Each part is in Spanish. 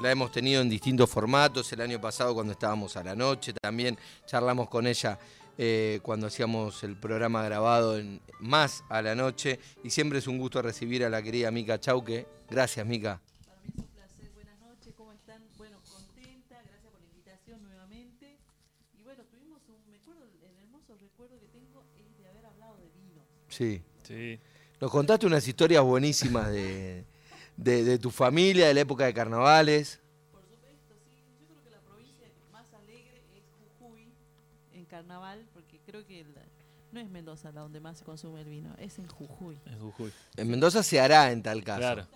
la hemos tenido en distintos formatos. El año pasado cuando estábamos a la noche también charlamos con ella eh, cuando hacíamos el programa grabado en, más a la noche. Y siempre es un gusto recibir a la querida Mica Chauque. Gracias, Mica. Para mí es un placer. Buenas noches, ¿cómo están? Bueno, contenta, gracias por la invitación nuevamente. Y bueno, tuvimos un, me acuerdo, el hermoso recuerdo que tengo es de haber hablado de vino. Sí. Sí. Nos contaste unas historias buenísimas de, de, de tu familia, de la época de carnavales. Por supuesto, sí. Yo creo que la provincia más alegre es Jujuy en carnaval, porque creo que la- no es Mendoza la donde más se consume el vino, es en Jujuy. En Jujuy. En Mendoza se hará en tal caso. Claro.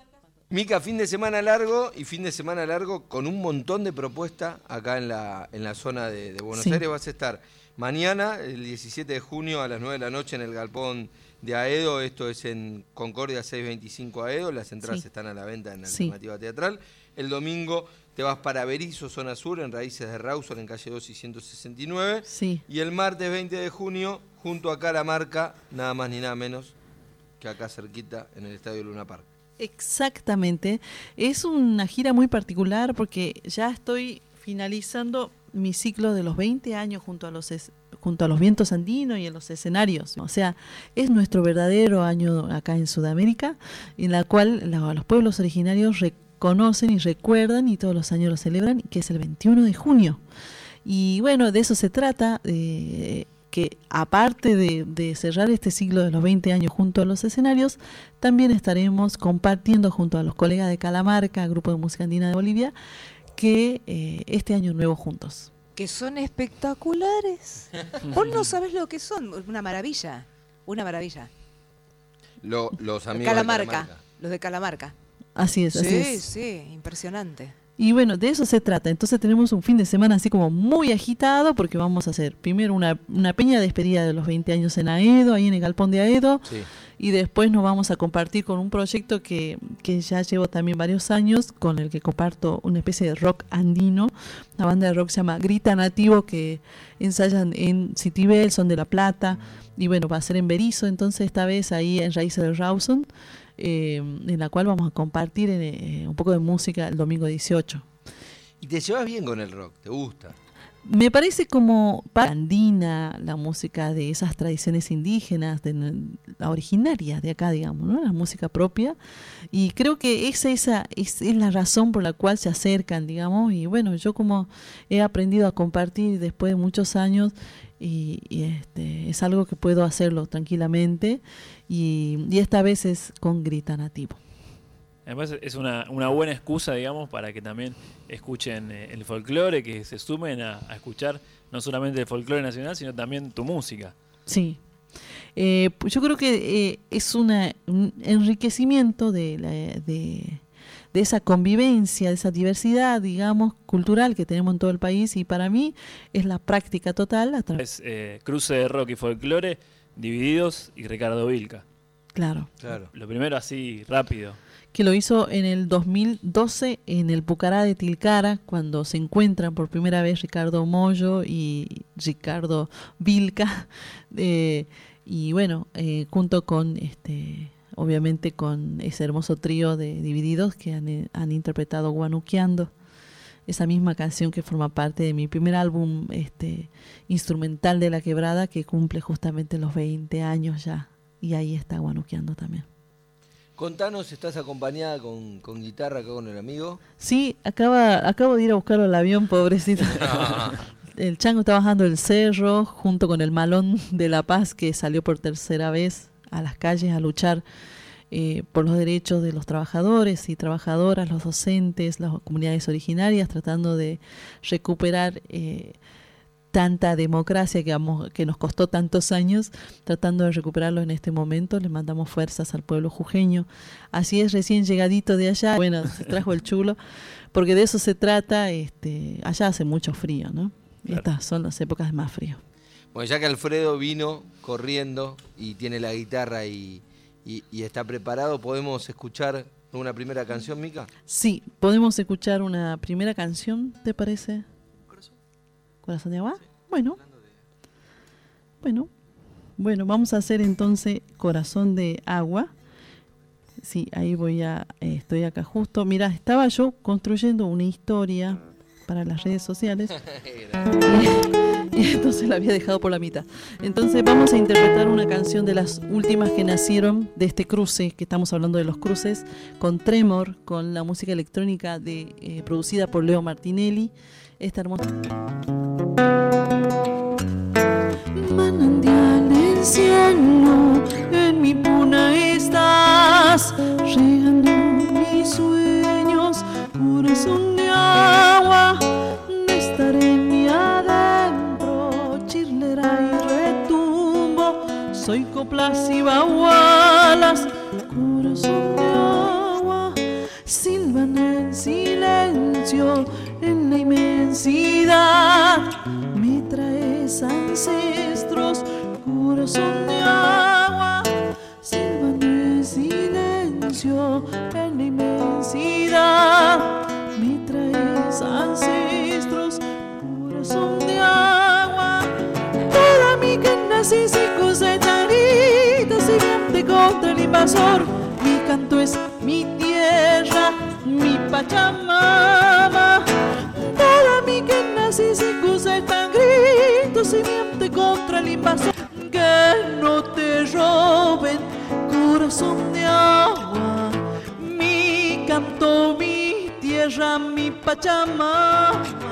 Mica, fin de semana largo y fin de semana largo con un montón de propuestas acá en la, en la zona de, de Buenos Sí. Aires. Vas a estar mañana, el 17 de junio, a las 9 de la noche en el Galpón de Aedo. Esto es en Concordia 625 Aedo. Las entradas Sí. están a la venta en Sí. Alternativa Teatral. El domingo te vas para Berizo, zona sur, en Raíces de Rawson, en calle 2 y 169. Sí. Y el martes 20 de junio, junto a Calamarca, nada más ni nada menos que acá cerquita, en el Estadio Luna Park. Exactamente. Es una gira muy particular porque ya estoy finalizando mi ciclo de los 20 años junto a los es- junto a los vientos andinos y en los escenarios. O sea, es nuestro verdadero año acá en Sudamérica, en la cual los pueblos originarios reconocen y recuerdan y todos los años lo celebran, que es el 21 de junio. Y bueno, de eso se trata, eh, que aparte de, de cerrar este ciclo de los 20 años junto a los escenarios, también estaremos compartiendo junto a los colegas de Calamarca, Grupo de Música Andina de Bolivia, que eh, este año nuevo juntos. que son espectaculares. Vos no sabés lo que son, una maravilla, una maravilla. Lo- los amigos Calamarca, de Calamarca. los de Calamarca. Así es, así Sí, es. sí, impresionante. Y bueno, de eso se trata. Entonces tenemos un fin de semana así como muy agitado porque vamos a hacer primero una, una peña de despedida de los 20 años en Aedo, ahí en el Galpón de Aedo. Sí. Y después nos vamos a compartir con un proyecto que, que ya llevo también varios años, con el que comparto una especie de rock andino. La banda de rock se llama Grita Nativo, que ensayan en Citibel, son de La Plata. Y bueno, va a ser en Berizo, entonces esta vez ahí en Raíces de Rawson, eh, en la cual vamos a compartir eh, un poco de música el domingo 18. Y te llevas bien con el rock, te gusta. Me parece como andina la música de esas tradiciones indígenas, de la originaria de acá, digamos, ¿no? la música propia. Y creo que esa, es, la razón por la cual se acercan, digamos. Y bueno, yo como he aprendido a compartir después de muchos años, y, y, este, es algo que puedo hacerlo tranquilamente. Y, y esta vez es con grita nativo. Además es una, una buena excusa, digamos, para que también escuchen eh, el folclore, que se sumen a, a escuchar no solamente el folclore nacional, sino también tu música. Sí. Eh, pues yo creo que eh, es una, un enriquecimiento de, la- de, de esa convivencia, de esa diversidad, digamos, cultural que tenemos en todo el país y para mí es la práctica total. a Es eh, Cruce de Rock y Folclore, Divididos y Ricardo Vilca. Claro. Claro. Lo primero así, rápido. Que lo hizo en el 2012 en el Pucará de Tilcara, cuando se encuentran por primera vez Ricardo Mollo y Ricardo Vilca. eh, y bueno, eh, junto con, este obviamente, con ese hermoso trío de Divididos que han, han interpretado Guanuqueando, esa misma canción que forma parte de mi primer álbum este instrumental de La Quebrada, que cumple justamente los 20 años ya. Y ahí está Guanuqueando también. Contanos, ¿estás acompañada con, con guitarra acá con el amigo? Sí, acaba, acabo de ir a buscarlo al avión, pobrecito. el chango está bajando el cerro junto con el malón de La Paz que salió por tercera vez a las calles a luchar eh, por los derechos de los trabajadores y trabajadoras, los docentes, las comunidades originarias, tratando de recuperar eh, tanta democracia que, vamos- que nos costó tantos años, tratando de recuperarlo en este momento. Le mandamos fuerzas al pueblo jujeño. Así es, recién llegadito de allá, bueno, se trajo el chulo, porque de eso se trata. Este, allá hace mucho frío, ¿no? Claro. Estas son las épocas de más frío. Bueno, ya que Alfredo vino corriendo y tiene la guitarra y, y- y está preparado, ¿podemos escuchar una primera canción, Mica? Sí, podemos escuchar una primera canción, ¿te parece? Corazón de agua. Bueno. Bueno. Bueno, vamos a hacer entonces Corazón de agua. Sí, ahí voy a, eh, estoy acá justo. Mira, estaba yo construyendo una historia para las redes sociales y, y entonces la había dejado por la mitad. Entonces vamos a interpretar una canción de las últimas que nacieron de este cruce, que estamos hablando de los cruces, con Tremor, con la música electrónica de, eh, producida por Leo Martinelli. Esta hermosa... Manantial del cielo, en mi puna estás, regando mis sueños, corazón de agua, de estar en mi adentro, chirlera y retumbo, soy coplas y bagualas, en la inmensidad, me traes ancestros, corazón de agua, para mí que nací sin cosechadita, siguiente contra el invasor, mi canto es mi tierra, mi pachamama, mí que nací sin cosechar grito, simiente contra el invasor, que no te roben, corazón de agua, mi canto, mi tierra, mi pachamama.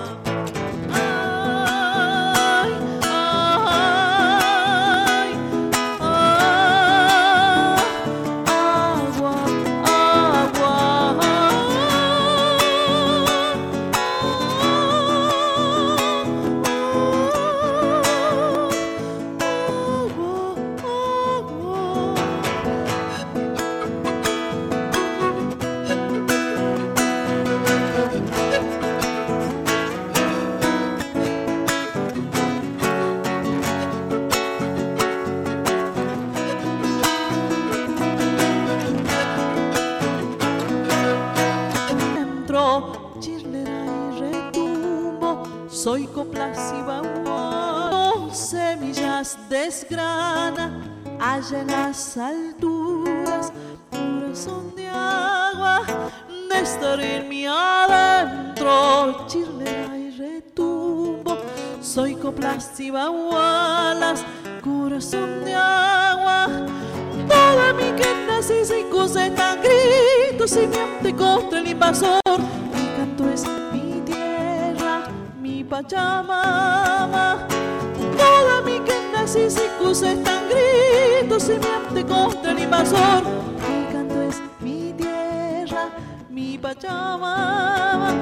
Soy coplas y bagual. Semillas desgrana, allá en las alturas, corazón de agua, en mi adentro, chirlera y retumbo, soy coplas y corazón de agua. Toda mi que nací sin coseta, grito simiente contra el invasor. Pachamama. Toda mi que nací sin coseta, grito simiente contra el invasor. Mi canto es mi tierra, mi pachamama.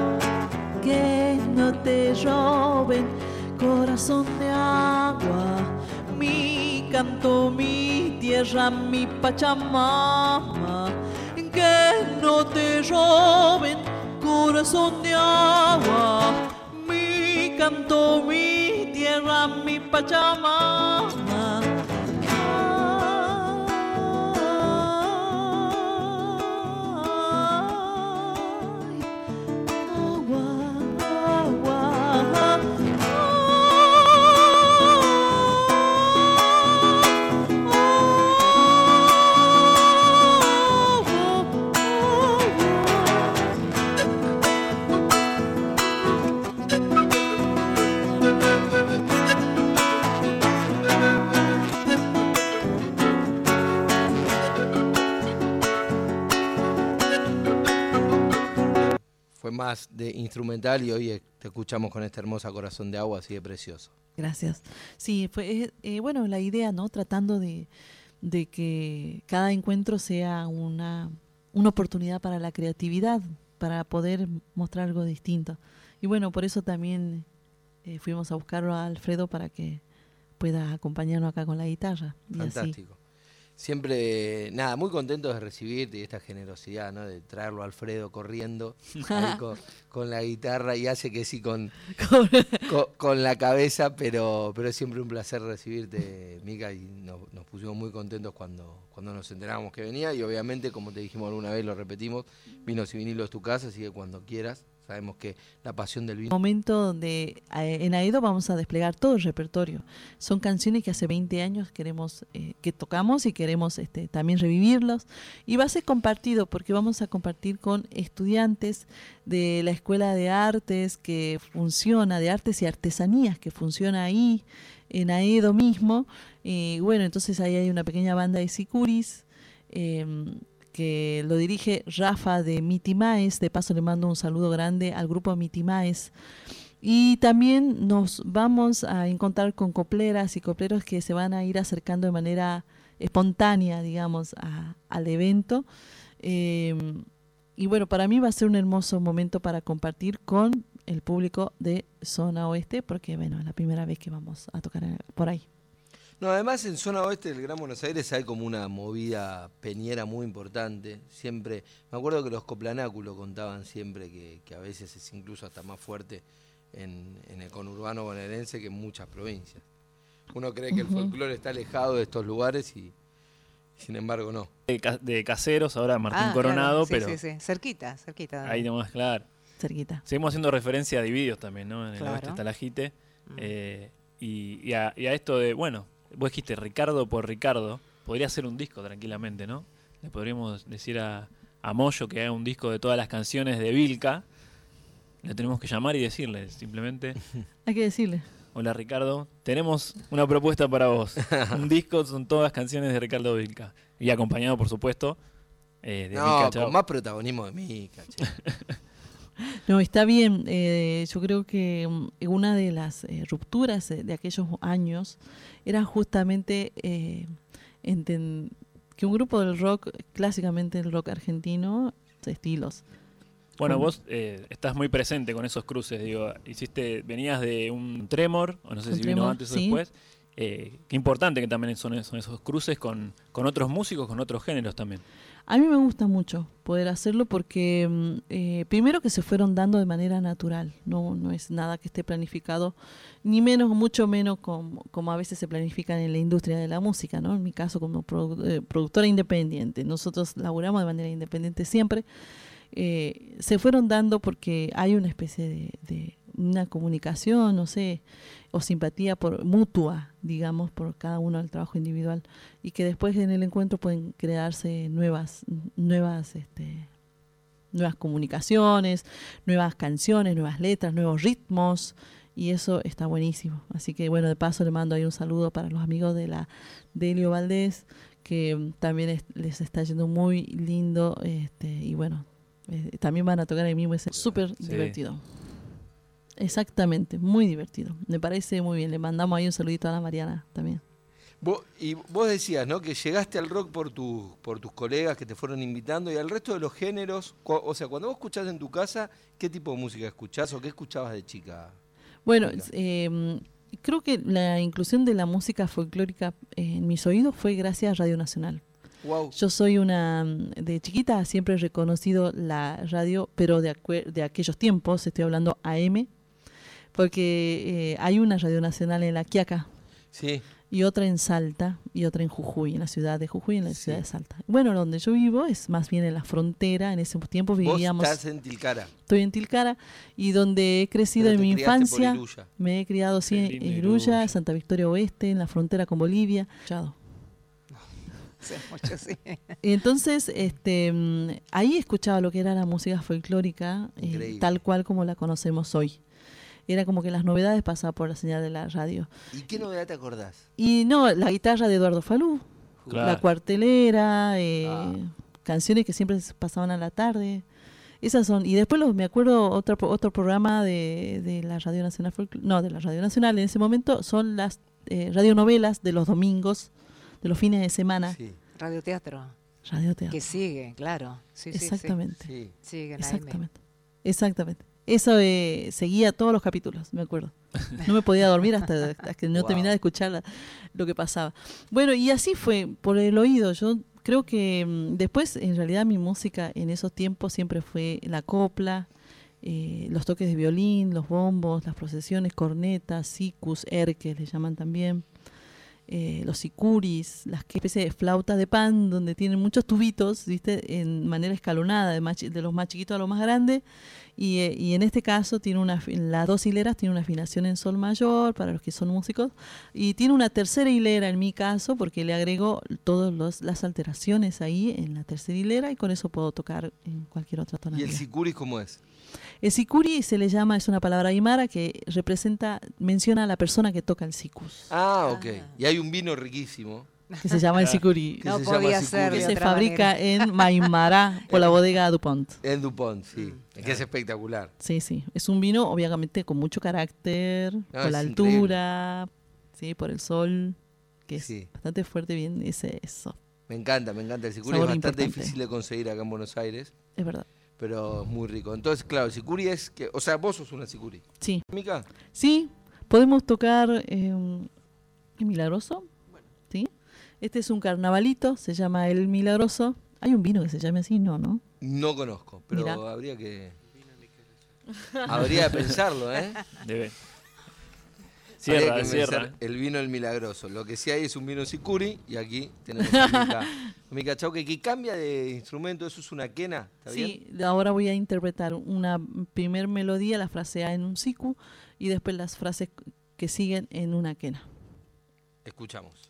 Que no te roben, corazón de agua mi canto, mi tierra, mi pachamama, que no te roben, corazón de agua, canto, mi tierra, mi pachamama. Fue más de instrumental y hoy te escuchamos con esta hermosa corazón de agua así de precioso. Gracias. Sí, fue, eh, eh, bueno, la idea, ¿no? Tratando de, de que cada encuentro sea una, una oportunidad para la creatividad, para poder mostrar algo distinto. Y bueno, por eso también eh, fuimos a buscarlo a Alfredo para que pueda acompañarnos acá con la guitarra. Y así. Siempre, nada, muy contento de recibirte y esta generosidad, ¿no? De traerlo a Alfredo corriendo ahí con, con la guitarra y hace que sí con, con, con la cabeza, pero, pero es siempre un placer recibirte, Mica, y nos, nos pusimos muy contentos cuando, cuando nos enteramos que venía y obviamente, como te dijimos alguna vez, lo repetimos, Vinos y Vinilos es tu casa, así que cuando quieras, sabemos que la pasión del vino. momento donde eh, en Aedo vamos a desplegar todo el repertorio. Son canciones que hace 20 años queremos eh, que tocamos y queremos este, también revivirlos. Y va a ser compartido porque vamos a compartir con estudiantes de la Escuela de Artes que funciona, de Artes y Artesanías que funciona ahí, en Aedo mismo. Y bueno, entonces ahí hay una pequeña banda de sicuris. em, que lo dirige Rafa de Mitimaes. De paso le mando un saludo grande al grupo Mitimaes. Y también nos vamos a encontrar con copleras y copleros que se van a ir acercando de manera espontánea, digamos, al evento. Eh, y bueno, para mí va a ser un hermoso momento para compartir con el público de Zona Oeste, porque bueno, es la primera vez que vamos a tocar por ahí. No, además en zona oeste del Gran Buenos Aires hay como una movida peñera muy importante. Siempre, me acuerdo que los coplanáculos contaban siempre que, que a veces es incluso hasta más fuerte en, en el conurbano bonaerense que en muchas provincias. Uno cree que el folclore está alejado de estos lugares y sin embargo no. De, ca- de caseros, ahora Martín Ah, Coronado, claro, sí, pero sí, sí. Cerquita, cerquita. ahí nomás, claro. Cerquita. Seguimos haciendo referencia a Dividios también, ¿no? En el Claro. oeste está la Jite. Mm. Eh, y, y a, y a esto de, bueno, vos dijiste Ricardo por Ricardo, podría ser un disco tranquilamente, ¿no? Le podríamos decir a, a Moyo que haga un disco de todas las canciones de Vilca. Le tenemos que llamar y decirle simplemente, Hay que decirle. hola Ricardo, tenemos una propuesta para vos. un disco son todas canciones de Ricardo Vilca. Y acompañado, por supuesto, eh, de No, con más protagonismo de. No, está bien. eh, yo creo que mm, una de las eh, rupturas de aquellos años era justamente eh, que un grupo del rock, clásicamente el rock argentino, estilos. Bueno, vos eh, estás muy presente con esos cruces, digo, hiciste, venías de un Tremor, o no sé Un si vino antes o sí. después. Eh, qué importante que también son, esos cruces con, otros músicos, con otros géneros también. A mí me gusta mucho poder hacerlo porque mm, eh, primero que se fueron dando de manera natural, no, no es nada que esté planificado, ni menos, mucho menos como, como a veces se planifican en la industria de la música, ¿no? En mi caso como produ- eh, productora independiente, nosotros laburamos de manera independiente siempre, se fueron dando porque hay una especie de, de una comunicación, no sé, o simpatía por mutua, digamos, por cada uno del trabajo individual y que después en el encuentro pueden crearse nuevas nuevas este, nuevas comunicaciones, nuevas canciones, nuevas letras, nuevos ritmos y eso está buenísimo. Así que bueno, de paso le mando ahí un saludo para los amigos de la Delio Valdés que también es- les está yendo muy lindo este y bueno, eh, también van a tocar ahí mismo, es súper Sí. divertido. Exactamente, muy divertido. Me parece muy bien. Le mandamos ahí un saludito a la Mariana también. Vos- y vos decías, ¿no? Que llegaste al rock por, tu, por tus colegas que te fueron invitando y al resto de los géneros. O sea, cuando vos escuchás en tu casa, ¿qué tipo de música escuchás o qué escuchabas de chica? Bueno, eh, creo que la inclusión de la música folclórica en mis oídos fue gracias a Radio Nacional. Wow. Yo soy una, de chiquita siempre he reconocido la radio, pero de, de aquellos tiempos, estoy hablando AM, porque eh, hay una Radio Nacional en La Quiaca Sí. y otra en Salta y otra en Jujuy, en la ciudad de Jujuy y en la Sí. ciudad de Salta. Bueno, donde yo vivo es más bien en la frontera, en ese tiempo Vos vivíamos, estás en Tilcara. estoy en Tilcara y donde he crecido en mi infancia. Me he criado sí, en Iruya. Santa Victoria Oeste, en la frontera con Bolivia. Chado. Sí, mucho sí. Entonces, este, mm, ahí escuchaba lo que era la música folclórica, eh, tal cual como la conocemos hoy. Era como que las novedades pasaban por la señal de la radio. ¿Y qué novedad te acordás? Y no, la guitarra de Eduardo Falú, Claro. la cuartelera, eh, Ah. canciones que siempre se pasaban a la tarde. Esas son. Y después los, me acuerdo otro, otro programa de, de la Radio Nacional, Folcl- no, de la Radio Nacional en ese momento, son las eh, radionovelas de los domingos, de los fines de semana. Sí, Radioteatro. Radioteatro. Que sigue, claro. Sí, sí, sí. Exactamente. sí. Sigue en AM. Exactamente. Exactamente. Eso eh, seguía todos los capítulos, me acuerdo. No me podía dormir hasta, hasta que no Wow. terminaba de escuchar la- lo que pasaba. Bueno, y así fue, por el oído. Yo creo que mm, después, en realidad, mi música en esos tiempos siempre fue la copla, eh, los toques de violín, los bombos, las procesiones, cornetas, sicus, erques, le llaman también. eh, los sicuris, las que especie de flautas de pan donde tienen muchos tubitos, ¿viste? En manera escalonada, de, más de los más chiquitos a los más grandes, Y, eh, y en este caso tiene una, las dos hileras tienen una afinación en sol mayor para los que son músicos y tiene una tercera hilera en mi caso porque le agrego todas las alteraciones ahí en la tercera hilera y con eso puedo tocar en cualquier otra ¿Y tonalidad. el sicuris cómo es? El sicuri se le llama, es una palabra aymara que representa, menciona a la persona que toca el sicus, Ah, ok. Ah. Y hay un vino riquísimo. Que se llama el sicuri. ¿Qué No se podía sicuri? ser que se fabrica manera. en Maimara por la bodega Dupont. En Dupont, sí. Mm. Que es espectacular. Sí, sí. Es un vino, obviamente, con mucho carácter, con la es altura, sí, por el sol, que es Sí. bastante fuerte, bien, ese, eso. Me encanta, me encanta. El sicuri es bastante importante. difícil de conseguir acá en Buenos Aires, Es verdad. pero es muy rico. Entonces, claro, el sicuri es que... O sea, vos sos una sicuri. Sí. Mica, Sí, podemos tocar eh, Milagroso. Este es un carnavalito, se llama El Milagroso. ¿Hay un vino que se llame así? No, ¿no? no conozco, pero Mirá. habría que... Habría de pensarlo, ¿eh? Debe. Cierra, que cierra. El vino el milagroso. Lo que sí hay es un vino sicuri y aquí tenemos a Mica, Mica Chauque que cambia de instrumento. Eso es una quena, ¿está bien? Sí, ahora voy a interpretar una primer melodía, la frase A en un siku, y después las frases que siguen en una quena. Escuchamos.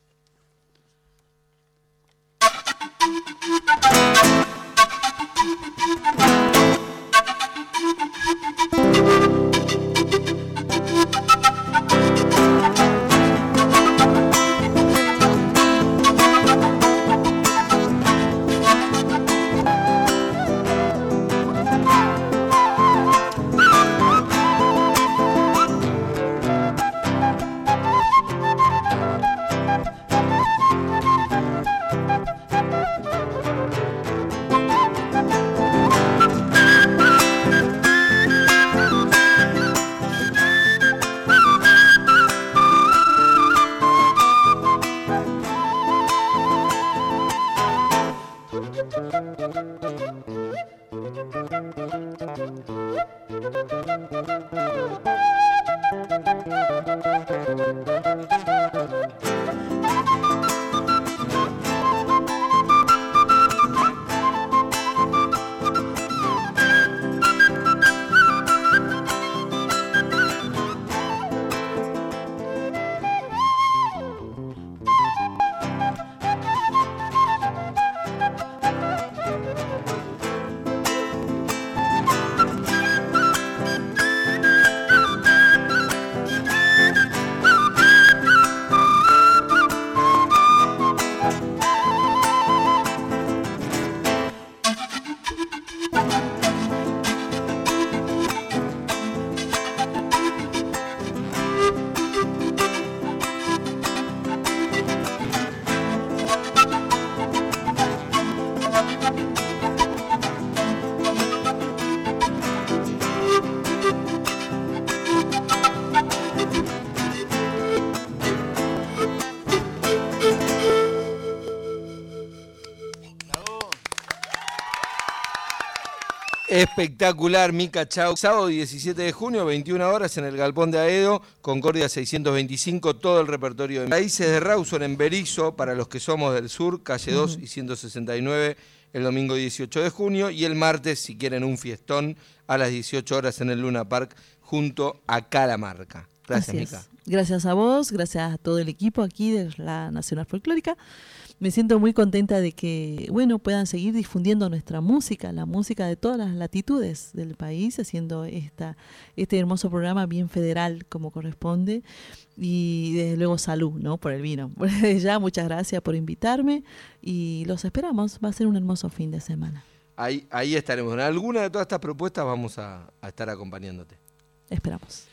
Espectacular, Mica Chau. Sábado 17 de junio, 21 horas, en el Galpón de Aedo, Concordia 625, todo el repertorio de Raíces de Rawson en Berizo, para los que somos del sur, calle 2 y 169, el domingo 18 de junio, y el martes, si quieren un fiestón, a las 18 horas en el Luna Park, junto a Calamarca. Gracias. Mica. Gracias a vos, gracias a todo el equipo aquí de la Nacional Folclórica. Me siento muy contenta de que, bueno, puedan seguir difundiendo nuestra música, la música de todas las latitudes del país, haciendo esta, este hermoso programa bien federal como corresponde. Y desde luego salud, ¿no? Por el vino. Desde ya, muchas gracias por invitarme y los esperamos. Va a ser un hermoso fin de semana. Ahí, ahí estaremos. En alguna de todas estas propuestas vamos a, a estar acompañándote. Esperamos.